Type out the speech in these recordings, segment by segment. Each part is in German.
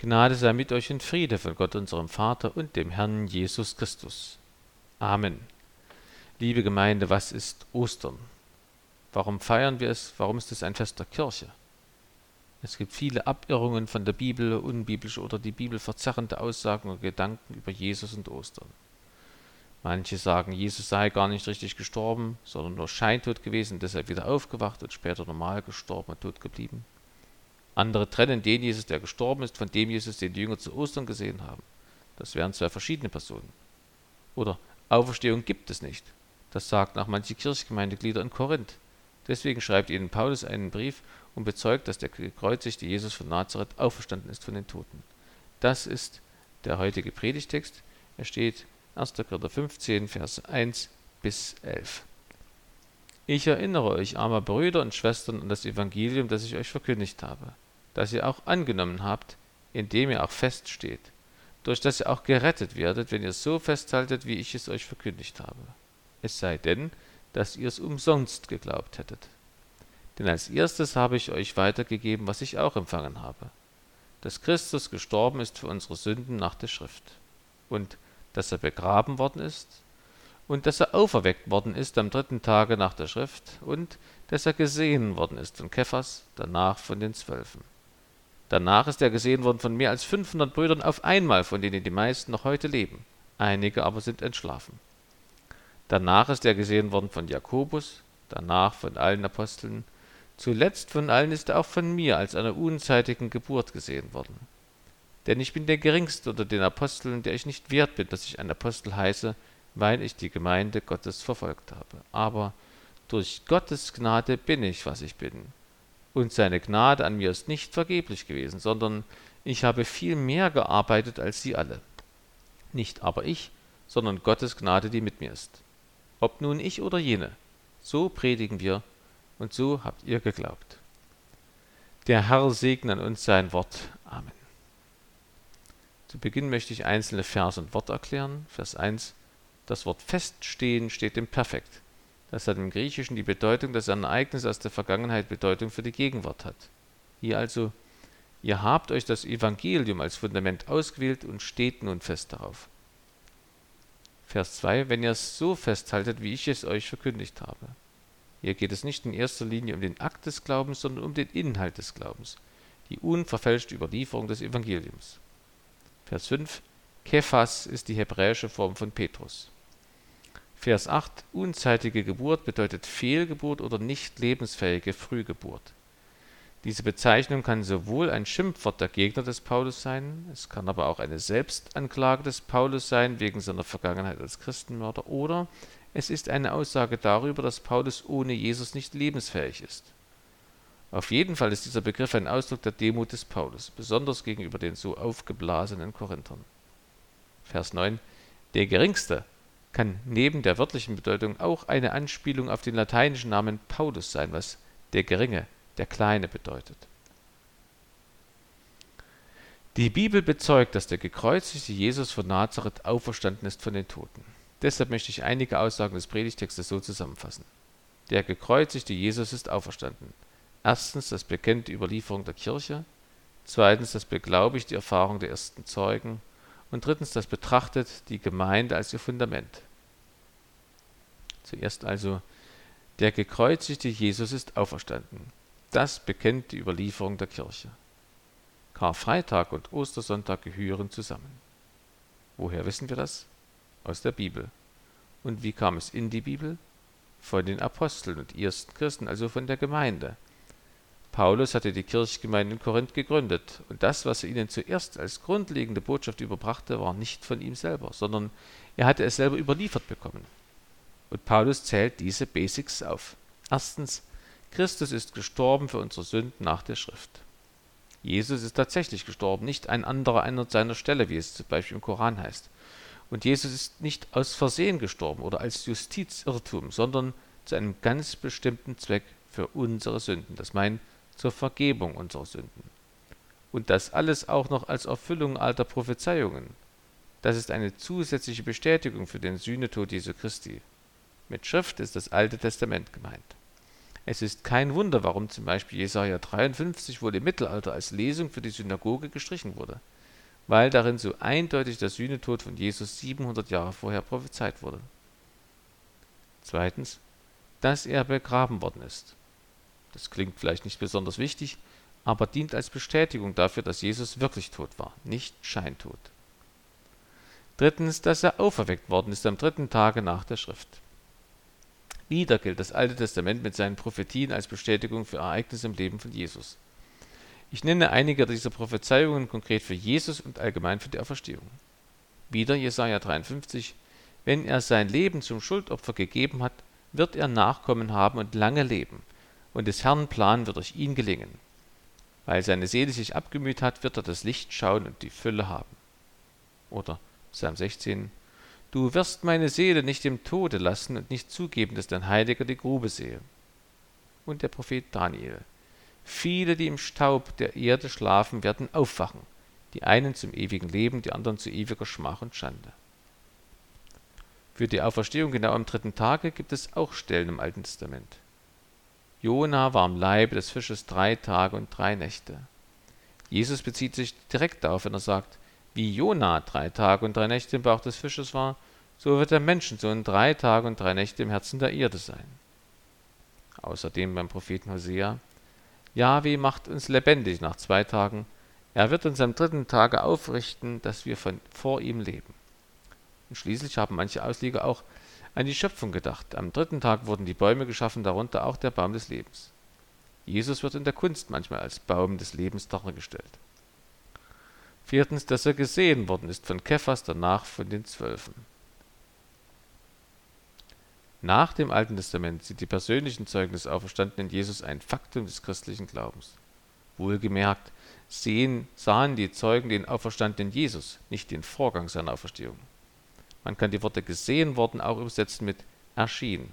Gnade sei mit euch und Friede von Gott unserem Vater und dem Herrn Jesus Christus. Amen. Liebe Gemeinde, was ist Ostern? Warum feiern wir es? Warum ist es ein Fest der Kirche? Es gibt viele Abirrungen von der Bibel, unbiblische oder die Bibel verzerrende Aussagen und Gedanken über Jesus und Ostern. Manche sagen, Jesus sei gar nicht richtig gestorben, sondern nur scheintot gewesen, deshalb wieder aufgewacht und später normal gestorben und tot geblieben. Andere trennen den Jesus, der gestorben ist, von dem Jesus, den die Jünger zu Ostern gesehen haben. Das wären zwei verschiedene Personen. Oder Auferstehung gibt es nicht. Das sagt auch manche Kirchgemeindeglieder in Korinth. Deswegen schreibt ihnen Paulus einen Brief und bezeugt, dass der gekreuzigte Jesus von Nazareth auferstanden ist von den Toten. Das ist der heutige Predigtext. Er steht 1. Korinther 15, Vers 1 bis 11. Ich erinnere euch, armer Brüder und Schwestern, an das Evangelium, das ich euch verkündigt habe das ihr auch angenommen habt, indem ihr auch feststeht, durch das ihr auch gerettet werdet, wenn ihr so festhaltet, wie ich es euch verkündigt habe. Es sei denn, dass ihr es umsonst geglaubt hättet. Denn als erstes habe ich euch weitergegeben, was ich auch empfangen habe, dass Christus gestorben ist für unsere Sünden nach der Schrift, und dass er begraben worden ist, und dass er auferweckt worden ist am dritten Tage nach der Schrift, und dass er gesehen worden ist von Kephas, danach von den Zwölfen. Danach ist er gesehen worden von mehr als 500 Brüdern auf einmal, von denen die meisten noch heute leben. Einige aber sind entschlafen. Danach ist er gesehen worden von Jakobus, danach von allen Aposteln. Zuletzt von allen ist er auch von mir als einer unzeitigen Geburt gesehen worden. Denn ich bin der Geringste unter den Aposteln, der ich nicht wert bin, dass ich ein Apostel heiße, weil ich die Gemeinde Gottes verfolgt habe. Aber durch Gottes Gnade bin ich, was ich bin. Und seine Gnade an mir ist nicht vergeblich gewesen, sondern ich habe viel mehr gearbeitet als sie alle. Nicht aber ich, sondern Gottes Gnade, die mit mir ist. Ob nun ich oder jene, so predigen wir und so habt ihr geglaubt. Der Herr segne an uns sein Wort. Amen. Zu Beginn möchte ich einzelne Vers und Wort erklären. Vers 1. Das Wort feststehen steht im Perfekt. Das hat im Griechischen die Bedeutung, dass ein Ereignis aus der Vergangenheit Bedeutung für die Gegenwart hat. Hier also, ihr habt euch das Evangelium als Fundament ausgewählt und steht nun fest darauf. Vers 2, wenn ihr es so festhaltet, wie ich es euch verkündigt habe. Hier geht es nicht in erster Linie um den Akt des Glaubens, sondern um den Inhalt des Glaubens, die unverfälschte Überlieferung des Evangeliums. Vers 5, Kephas ist die hebräische Form von Petrus. Vers 8 Unzeitige Geburt bedeutet Fehlgeburt oder nicht lebensfähige Frühgeburt. Diese Bezeichnung kann sowohl ein Schimpfwort der Gegner des Paulus sein, es kann aber auch eine Selbstanklage des Paulus sein wegen seiner Vergangenheit als Christenmörder, oder es ist eine Aussage darüber, dass Paulus ohne Jesus nicht lebensfähig ist. Auf jeden Fall ist dieser Begriff ein Ausdruck der Demut des Paulus, besonders gegenüber den so aufgeblasenen Korinthern. Vers 9 Der Geringste kann neben der wörtlichen Bedeutung auch eine Anspielung auf den lateinischen Namen Paulus sein, was der Geringe, der Kleine bedeutet. Die Bibel bezeugt, dass der gekreuzigte Jesus von Nazareth auferstanden ist von den Toten. Deshalb möchte ich einige Aussagen des Predigtextes so zusammenfassen. Der gekreuzigte Jesus ist auferstanden. Erstens das bekannte Überlieferung der Kirche, zweitens das beglaubigt die Erfahrung der ersten Zeugen und drittens, das betrachtet die Gemeinde als ihr Fundament. Zuerst also, der gekreuzigte Jesus ist auferstanden. Das bekennt die Überlieferung der Kirche. Karfreitag und Ostersonntag gehören zusammen. Woher wissen wir das? Aus der Bibel. Und wie kam es in die Bibel? Von den Aposteln und ersten Christen, also von der Gemeinde. Paulus hatte die Kirchgemeinde in Korinth gegründet, und das, was er ihnen zuerst als grundlegende Botschaft überbrachte, war nicht von ihm selber, sondern er hatte es selber überliefert bekommen. Und Paulus zählt diese Basics auf. Erstens, Christus ist gestorben für unsere Sünden nach der Schrift. Jesus ist tatsächlich gestorben, nicht ein anderer an seiner Stelle, wie es zum Beispiel im Koran heißt. Und Jesus ist nicht aus Versehen gestorben oder als Justizirrtum, sondern zu einem ganz bestimmten Zweck für unsere Sünden. Das meint zur Vergebung unserer Sünden. Und das alles auch noch als Erfüllung alter Prophezeiungen. Das ist eine zusätzliche Bestätigung für den Sühnetod Jesu Christi. Mit Schrift ist das Alte Testament gemeint. Es ist kein Wunder, warum zum Beispiel Jesaja 53 wohl im Mittelalter als Lesung für die Synagoge gestrichen wurde, weil darin so eindeutig der Sühnetod von Jesus 700 Jahre vorher prophezeit wurde. Zweitens, dass er begraben worden ist. Das klingt vielleicht nicht besonders wichtig, aber dient als Bestätigung dafür, dass Jesus wirklich tot war, nicht Scheintod. Drittens, dass er auferweckt worden ist am dritten Tage nach der Schrift. Wieder gilt das Alte Testament mit seinen Prophetien als Bestätigung für Ereignisse im Leben von Jesus. Ich nenne einige dieser Prophezeiungen konkret für Jesus und allgemein für die Auferstehung. Wieder Jesaja 53, wenn er sein Leben zum Schuldopfer gegeben hat, wird er Nachkommen haben und lange leben, und des Herrn Plan wird durch ihn gelingen. Weil seine Seele sich abgemüht hat, wird er das Licht schauen und die Fülle haben. Oder Psalm 16, Du wirst meine Seele nicht im Tode lassen und nicht zugeben, dass dein Heiliger die Grube sehe. Und der Prophet Daniel. Viele, die im Staub der Erde schlafen, werden aufwachen, die einen zum ewigen Leben, die anderen zu ewiger Schmach und Schande. Für die Auferstehung genau am dritten Tage gibt es auch Stellen im Alten Testament. Jona war im Leibe des Fisches drei Tage und drei Nächte. Jesus bezieht sich direkt darauf, wenn er sagt, wie Jona drei Tage und drei Nächte im Bauch des Fisches war, so wird der Menschensohn drei Tage und drei Nächte im Herzen der Erde sein. Außerdem beim Propheten Hosea, Jahwe macht uns lebendig nach zwei Tagen, er wird uns am dritten Tage aufrichten, dass wir von, vor ihm leben. Und schließlich haben manche Ausleger auch an die Schöpfung gedacht. Am dritten Tag wurden die Bäume geschaffen, darunter auch der Baum des Lebens. Jesus wird in der Kunst manchmal als Baum des Lebens dargestellt. Viertens, dass er gesehen worden ist von Kephas, danach von den Zwölfen. Nach dem Alten Testament sind die persönlichen Zeugen des auferstandenen Jesus ein Faktum des christlichen Glaubens. Wohlgemerkt sehen, sahen die Zeugen den auferstandenen Jesus, nicht den Vorgang seiner Auferstehung. Man kann die Worte gesehen worden auch übersetzen mit erschien.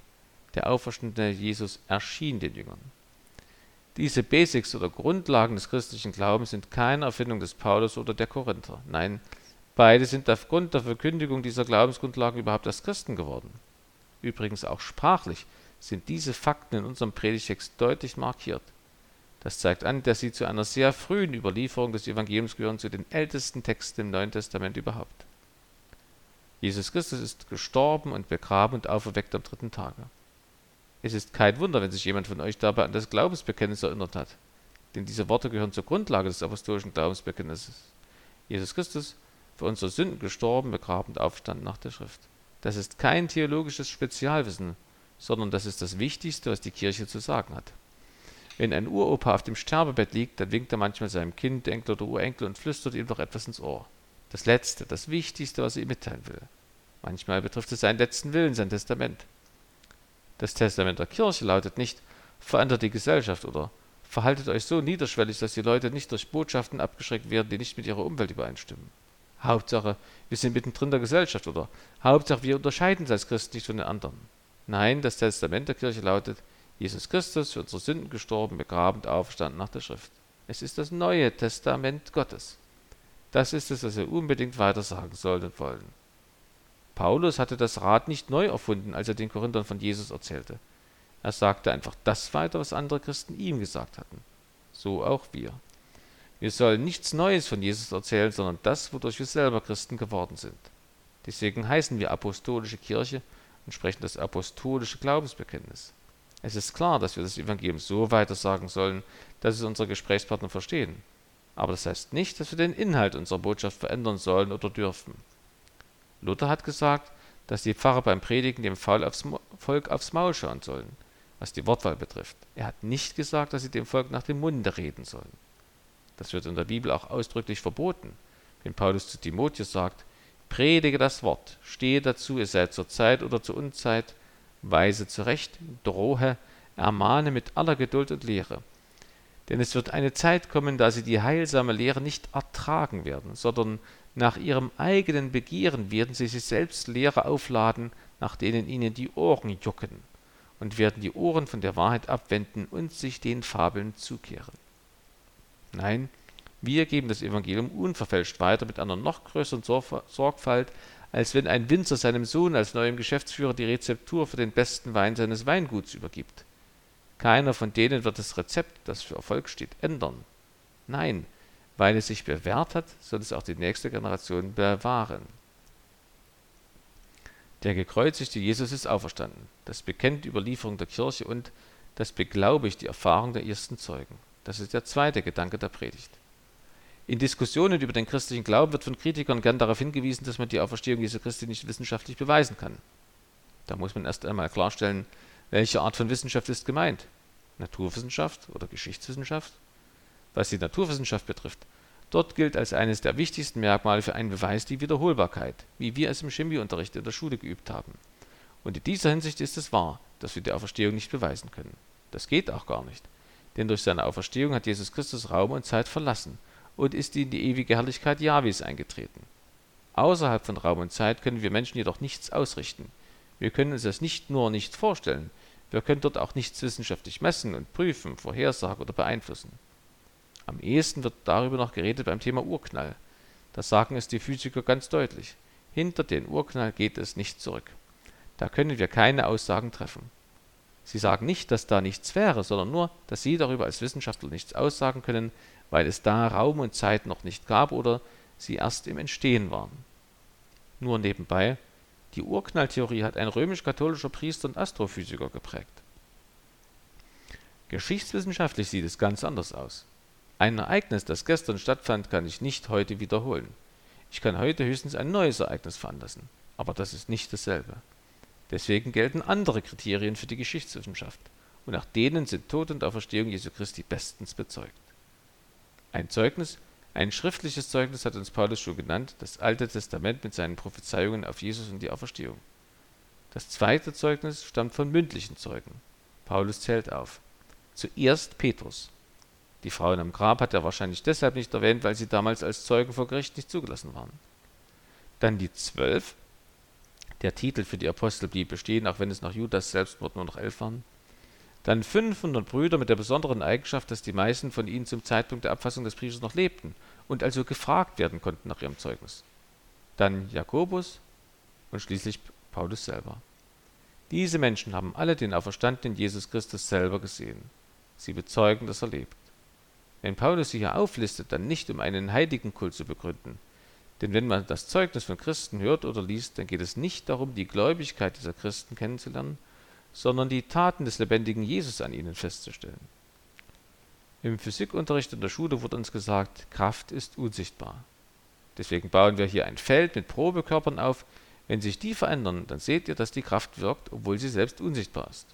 Der auferstandene Jesus erschien den Jüngern. Diese Basics oder Grundlagen des christlichen Glaubens sind keine Erfindung des Paulus oder der Korinther. Nein, beide sind aufgrund der Verkündigung dieser Glaubensgrundlagen überhaupt erst Christen geworden. Übrigens auch sprachlich sind diese Fakten in unserem Predigtext deutlich markiert. Das zeigt an, dass sie zu einer sehr frühen Überlieferung des Evangeliums gehören, zu den ältesten Texten im Neuen Testament überhaupt. Jesus Christus ist gestorben und begraben und auferweckt am dritten Tage. Es ist kein Wunder, wenn sich jemand von euch dabei an das Glaubensbekenntnis erinnert hat. Denn diese Worte gehören zur Grundlage des apostolischen Glaubensbekenntnisses. Jesus Christus, für unsere Sünden gestorben, begraben und aufstanden nach der Schrift. Das ist kein theologisches Spezialwissen, sondern das ist das Wichtigste, was die Kirche zu sagen hat. Wenn ein Uropa auf dem Sterbebett liegt, dann winkt er manchmal seinem Kind, Enkel oder Urenkel und flüstert ihm doch etwas ins Ohr. Das Letzte, das Wichtigste, was er ihm mitteilen will. Manchmal betrifft es seinen letzten Willen, sein Testament. Das Testament der Kirche lautet nicht, verändert die Gesellschaft oder verhaltet euch so niederschwellig, dass die Leute nicht durch Botschaften abgeschreckt werden, die nicht mit ihrer Umwelt übereinstimmen. Hauptsache, wir sind mittendrin der Gesellschaft oder Hauptsache, wir unterscheiden uns als Christen nicht von den anderen. Nein, das Testament der Kirche lautet, Jesus Christus für unsere Sünden gestorben, begraben und auferstanden nach der Schrift. Es ist das neue Testament Gottes. Das ist es, was wir unbedingt weiter sagen sollen und wollen. Paulus hatte das Rad nicht neu erfunden, als er den Korinthern von Jesus erzählte. Er sagte einfach das weiter, was andere Christen ihm gesagt hatten. So auch wir. Wir sollen nichts Neues von Jesus erzählen, sondern das, wodurch wir selber Christen geworden sind. Deswegen heißen wir apostolische Kirche und sprechen das apostolische Glaubensbekenntnis. Es ist klar, dass wir das Evangelium so weiter sagen sollen, dass es unsere Gesprächspartner verstehen. Aber das heißt nicht, dass wir den Inhalt unserer Botschaft verändern sollen oder dürfen. Luther hat gesagt, dass die Pfarrer beim Predigen dem Volk aufs Maul schauen sollen, was die Wortwahl betrifft. Er hat nicht gesagt, dass sie dem Volk nach dem Munde reden sollen. Das wird in der Bibel auch ausdrücklich verboten. Wenn Paulus zu Timotheus sagt, predige das Wort, stehe dazu, es sei zur Zeit oder zur Unzeit, weise zurecht, drohe, ermahne mit aller Geduld und Lehre. Denn es wird eine Zeit kommen, da sie die heilsame Lehre nicht ertragen werden, sondern nach ihrem eigenen Begehren werden sie sich selbst Lehre aufladen, nach denen ihnen die Ohren jucken, und werden die Ohren von der Wahrheit abwenden und sich den Fabeln zukehren. Nein, wir geben das Evangelium unverfälscht weiter mit einer noch größeren Sorgfalt, als wenn ein Winzer seinem Sohn als neuem Geschäftsführer die Rezeptur für den besten Wein seines Weinguts übergibt. Keiner von denen wird das Rezept, das für Erfolg steht, ändern. Nein, weil es sich bewährt hat, soll es auch die nächste Generation bewahren. Der gekreuzigte Jesus ist auferstanden. Das bekennt die Überlieferung der Kirche und das beglaubigt die Erfahrung der ersten Zeugen. Das ist der zweite Gedanke der Predigt. In Diskussionen über den christlichen Glauben wird von Kritikern gern darauf hingewiesen, dass man die Auferstehung Jesu Christi nicht wissenschaftlich beweisen kann. Da muss man erst einmal klarstellen, welche Art von Wissenschaft ist gemeint. Naturwissenschaft oder Geschichtswissenschaft? Was die Naturwissenschaft betrifft, dort gilt als eines der wichtigsten Merkmale für einen Beweis die Wiederholbarkeit, wie wir es im Chemieunterricht in der Schule geübt haben. Und in dieser Hinsicht ist es wahr, dass wir die Auferstehung nicht beweisen können. Das geht auch gar nicht. Denn durch seine Auferstehung hat Jesus Christus Raum und Zeit verlassen und ist in die ewige Herrlichkeit Jahwes eingetreten. Außerhalb von Raum und Zeit können wir Menschen jedoch nichts ausrichten. Wir können uns das nicht nur nicht vorstellen, wir können dort auch nichts wissenschaftlich messen und prüfen, vorhersagen oder beeinflussen. Am ehesten wird darüber noch geredet beim Thema Urknall. Da sagen es die Physiker ganz deutlich. Hinter den Urknall geht es nicht zurück. Da können wir keine Aussagen treffen. Sie sagen nicht, dass da nichts wäre, sondern nur, dass Sie darüber als Wissenschaftler nichts aussagen können, weil es da Raum und Zeit noch nicht gab oder sie erst im Entstehen waren. Nur nebenbei, die Urknalltheorie hat ein römisch-katholischer Priester und Astrophysiker geprägt. Geschichtswissenschaftlich sieht es ganz anders aus. Ein Ereignis, das gestern stattfand, kann ich nicht heute wiederholen. Ich kann heute höchstens ein neues Ereignis veranlassen, aber das ist nicht dasselbe. Deswegen gelten andere Kriterien für die Geschichtswissenschaft, und nach denen sind Tod und Auferstehung Jesu Christi bestens bezeugt. Ein Zeugnis, ein schriftliches Zeugnis hat uns Paulus schon genannt, das Alte Testament mit seinen Prophezeiungen auf Jesus und die Auferstehung. Das zweite Zeugnis stammt von mündlichen Zeugen. Paulus zählt auf. Zuerst Petrus. Die Frauen am Grab hat er wahrscheinlich deshalb nicht erwähnt, weil sie damals als Zeugen vor Gericht nicht zugelassen waren. Dann die Zwölf. Der Titel für die Apostel blieb bestehen, auch wenn es nach Judas Selbstmord nur noch elf waren. Dann 500 Brüder mit der besonderen Eigenschaft, dass die meisten von ihnen zum Zeitpunkt der Abfassung des Briefes noch lebten und also gefragt werden konnten nach ihrem Zeugnis. Dann Jakobus und schließlich Paulus selber. Diese Menschen haben alle den auferstandenen Jesus Christus selber gesehen. Sie bezeugen, dass er lebt. Wenn Paulus sie hier auflistet, dann nicht um einen Heiligenkult zu begründen. Denn wenn man das Zeugnis von Christen hört oder liest, dann geht es nicht darum, die Gläubigkeit dieser Christen kennenzulernen, sondern die Taten des lebendigen Jesus an ihnen festzustellen. Im Physikunterricht in der Schule wurde uns gesagt, Kraft ist unsichtbar. Deswegen bauen wir hier ein Feld mit Probekörpern auf. Wenn sich die verändern, dann seht ihr, dass die Kraft wirkt, obwohl sie selbst unsichtbar ist.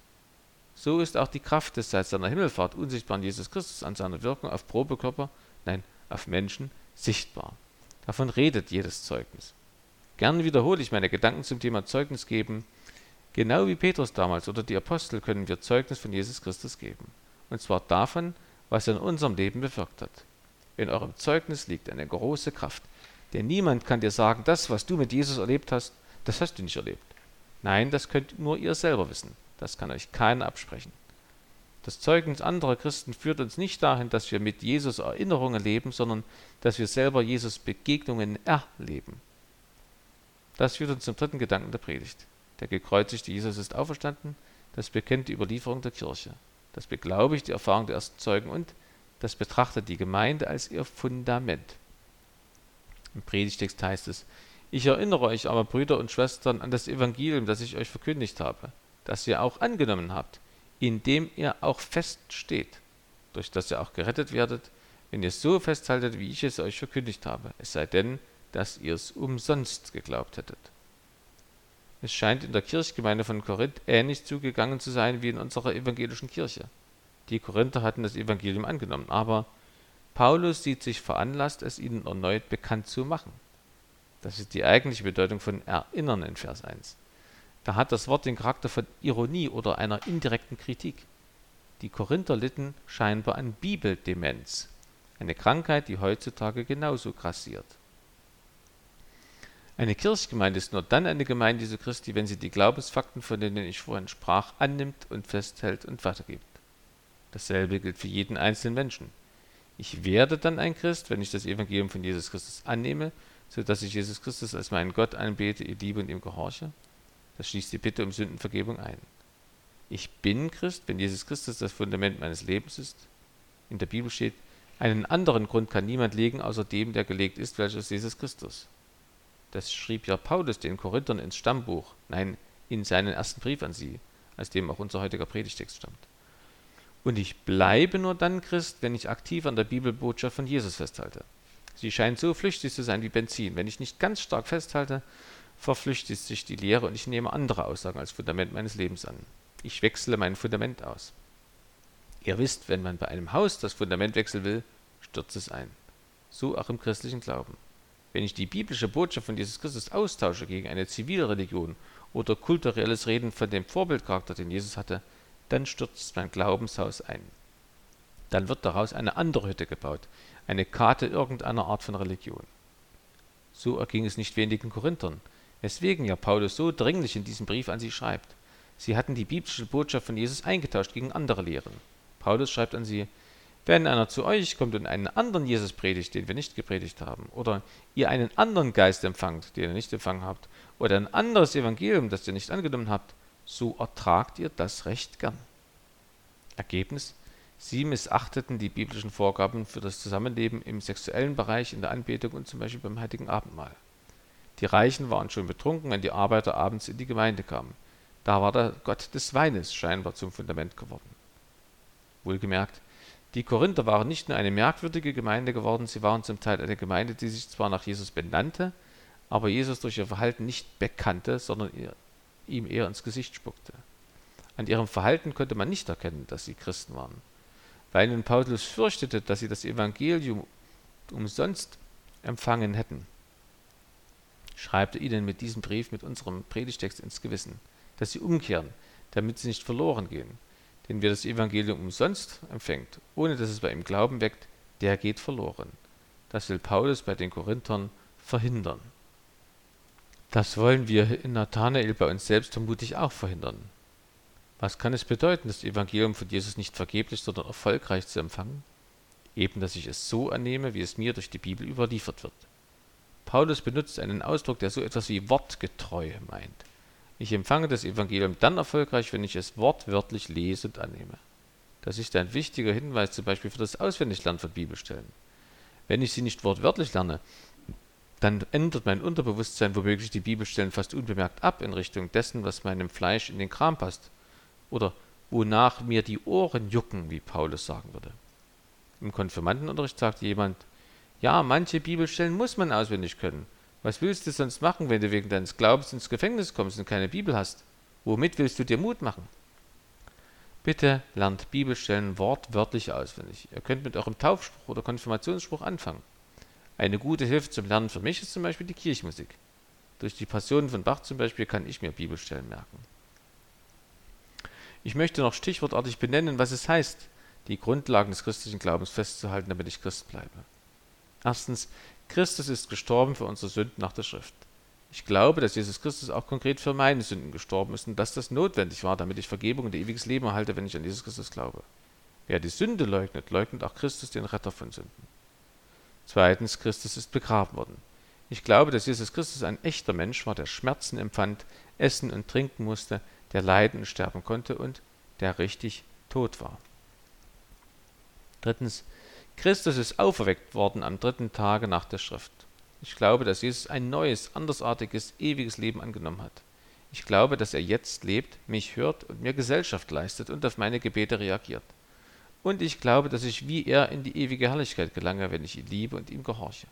So ist auch die Kraft des seit seiner Himmelfahrt unsichtbaren Jesus Christus an seiner Wirkung auf Probekörper, nein, auf Menschen sichtbar. Davon redet jedes Zeugnis. Gern wiederhole ich meine Gedanken zum Thema Zeugnis geben Genau wie Petrus damals oder die Apostel können wir Zeugnis von Jesus Christus geben. Und zwar davon, was er in unserem Leben bewirkt hat. In eurem Zeugnis liegt eine große Kraft. Denn niemand kann dir sagen, das, was du mit Jesus erlebt hast, das hast du nicht erlebt. Nein, das könnt nur ihr selber wissen. Das kann euch keiner absprechen. Das Zeugnis anderer Christen führt uns nicht dahin, dass wir mit Jesus Erinnerungen leben, sondern dass wir selber Jesus Begegnungen erleben. Das führt uns zum dritten Gedanken der Predigt. Der gekreuzigte Jesus ist auferstanden, das bekennt die Überlieferung der Kirche. Das beglaubigt die Erfahrung der ersten Zeugen und das betrachtet die Gemeinde als ihr Fundament. Im Predigtext heißt es, ich erinnere euch aber, Brüder und Schwestern, an das Evangelium, das ich euch verkündigt habe, das ihr auch angenommen habt, in dem ihr auch feststeht, durch das ihr auch gerettet werdet, wenn ihr so festhaltet, wie ich es euch verkündigt habe, es sei denn, dass ihr es umsonst geglaubt hättet. Es scheint in der Kirchgemeinde von Korinth ähnlich zugegangen zu sein wie in unserer evangelischen Kirche. Die Korinther hatten das Evangelium angenommen, aber Paulus sieht sich veranlasst, es ihnen erneut bekannt zu machen. Das ist die eigentliche Bedeutung von erinnern in Vers 1. Da hat das Wort den Charakter von Ironie oder einer indirekten Kritik. Die Korinther litten scheinbar an Bibeldemenz, eine Krankheit, die heutzutage genauso grassiert. Eine Kirchgemeinde ist nur dann eine Gemeinde Jesu Christi, wenn sie die Glaubensfakten, von denen ich vorhin sprach, annimmt und festhält und weitergibt. Dasselbe gilt für jeden einzelnen Menschen. Ich werde dann ein Christ, wenn ich das Evangelium von Jesus Christus annehme, so dass ich Jesus Christus als meinen Gott anbete, ihr liebe und ihm gehorche. Das schließt die Bitte um Sündenvergebung ein. Ich bin Christ, wenn Jesus Christus das Fundament meines Lebens ist. In der Bibel steht, einen anderen Grund kann niemand legen, außer dem, der gelegt ist, welcher ist Jesus Christus. Das schrieb ja Paulus den Korinthern ins Stammbuch, nein, in seinen ersten Brief an sie, aus dem auch unser heutiger Predigtext stammt. Und ich bleibe nur dann Christ, wenn ich aktiv an der Bibelbotschaft von Jesus festhalte. Sie scheint so flüchtig zu sein wie Benzin. Wenn ich nicht ganz stark festhalte, verflüchtigt sich die Lehre und ich nehme andere Aussagen als Fundament meines Lebens an. Ich wechsle mein Fundament aus. Ihr wisst, wenn man bei einem Haus das Fundament wechseln will, stürzt es ein. So auch im christlichen Glauben. Wenn ich die biblische Botschaft von Jesus Christus austausche gegen eine zivile Religion oder kulturelles Reden von dem Vorbildcharakter, den Jesus hatte, dann stürzt mein Glaubenshaus ein. Dann wird daraus eine andere Hütte gebaut, eine Karte irgendeiner Art von Religion. So erging es nicht wenigen Korinthern, weswegen ja Paulus so dringlich in diesem Brief an sie schreibt. Sie hatten die biblische Botschaft von Jesus eingetauscht gegen andere Lehren. Paulus schreibt an sie, wenn einer zu euch kommt und einen anderen Jesus predigt, den wir nicht gepredigt haben, oder ihr einen anderen Geist empfangt, den ihr nicht empfangen habt, oder ein anderes Evangelium, das ihr nicht angenommen habt, so ertragt ihr das recht gern. Ergebnis? Sie missachteten die biblischen Vorgaben für das Zusammenleben im sexuellen Bereich, in der Anbetung und zum Beispiel beim heutigen Abendmahl. Die Reichen waren schon betrunken, wenn die Arbeiter abends in die Gemeinde kamen. Da war der Gott des Weines scheinbar zum Fundament geworden. Wohlgemerkt, die Korinther waren nicht nur eine merkwürdige Gemeinde geworden, sie waren zum Teil eine Gemeinde, die sich zwar nach Jesus benannte, aber Jesus durch ihr Verhalten nicht bekannte, sondern ihm eher ins Gesicht spuckte. An ihrem Verhalten konnte man nicht erkennen, dass sie Christen waren. Weil nun Paulus fürchtete, dass sie das Evangelium umsonst empfangen hätten, schreibt er ihnen mit diesem Brief, mit unserem Predigtext ins Gewissen, dass sie umkehren, damit sie nicht verloren gehen. Denn wer das Evangelium umsonst empfängt, ohne dass es bei ihm Glauben weckt, der geht verloren. Das will Paulus bei den Korinthern verhindern. Das wollen wir in Nathanael bei uns selbst vermutlich auch verhindern. Was kann es bedeuten, das Evangelium von Jesus nicht vergeblich, sondern erfolgreich zu empfangen? Eben, dass ich es so annehme, wie es mir durch die Bibel überliefert wird. Paulus benutzt einen Ausdruck, der so etwas wie wortgetreu meint. Ich empfange das Evangelium dann erfolgreich, wenn ich es wortwörtlich lese und annehme. Das ist ein wichtiger Hinweis zum Beispiel für das Auswendiglernen von Bibelstellen. Wenn ich sie nicht wortwörtlich lerne, dann ändert mein Unterbewusstsein womöglich die Bibelstellen fast unbemerkt ab in Richtung dessen, was meinem Fleisch in den Kram passt. Oder wonach mir die Ohren jucken, wie Paulus sagen würde. Im Konfirmandenunterricht sagt jemand, ja, manche Bibelstellen muss man auswendig können. Was willst du sonst machen, wenn du wegen deines Glaubens ins Gefängnis kommst und keine Bibel hast? Womit willst du dir Mut machen? Bitte lernt Bibelstellen wortwörtlich auswendig. Ihr könnt mit eurem Taufspruch oder Konfirmationsspruch anfangen. Eine gute Hilfe zum Lernen für mich ist zum Beispiel die Kirchmusik. Durch die Passionen von Bach zum Beispiel kann ich mir Bibelstellen merken. Ich möchte noch stichwortartig benennen, was es heißt, die Grundlagen des christlichen Glaubens festzuhalten, damit ich Christ bleibe. Erstens, Christus ist gestorben für unsere Sünden nach der Schrift. Ich glaube, dass Jesus Christus auch konkret für meine Sünden gestorben ist und dass das notwendig war, damit ich Vergebung und ewiges Leben erhalte, wenn ich an Jesus Christus glaube. Wer die Sünde leugnet, leugnet auch Christus, den Retter von Sünden. Zweitens, Christus ist begraben worden. Ich glaube, dass Jesus Christus ein echter Mensch war, der Schmerzen empfand, essen und trinken musste, der leiden und sterben konnte und der richtig tot war. Drittens, Christus ist auferweckt worden am dritten Tage nach der Schrift. Ich glaube, dass Jesus ein neues, andersartiges, ewiges Leben angenommen hat. Ich glaube, dass er jetzt lebt, mich hört und mir Gesellschaft leistet und auf meine Gebete reagiert. Und ich glaube, dass ich wie er in die ewige Herrlichkeit gelange, wenn ich ihn liebe und ihm gehorche.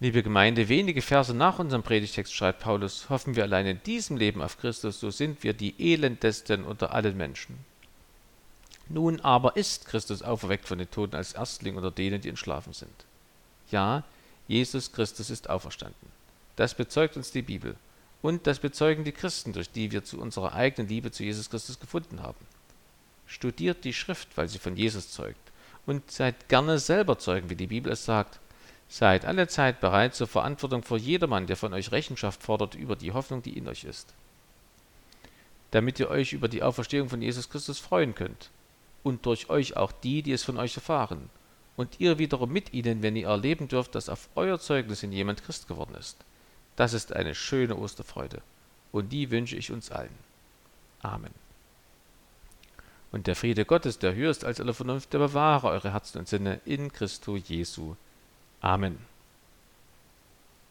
Liebe Gemeinde, wenige Verse nach unserem Predigtext schreibt Paulus, hoffen wir allein in diesem Leben auf Christus, so sind wir die elendesten unter allen Menschen. Nun aber ist Christus auferweckt von den Toten als Erstling unter denen, die entschlafen sind. Ja, Jesus Christus ist auferstanden. Das bezeugt uns die Bibel. Und das bezeugen die Christen, durch die wir zu unserer eigenen Liebe zu Jesus Christus gefunden haben. Studiert die Schrift, weil sie von Jesus zeugt. Und seid gerne selber Zeugen, wie die Bibel es sagt. Seid alle Zeit bereit zur Verantwortung vor jedermann, der von euch Rechenschaft fordert über die Hoffnung, die in euch ist. Damit ihr euch über die Auferstehung von Jesus Christus freuen könnt und durch euch auch die, die es von euch erfahren, und ihr wiederum mit ihnen, wenn ihr erleben dürft, dass auf euer Zeugnis in jemand Christ geworden ist. Das ist eine schöne Osterfreude, und die wünsche ich uns allen. Amen. Und der Friede Gottes, der höher ist als alle Vernunft, der bewahre eure Herzen und Sinne in Christo Jesu. Amen.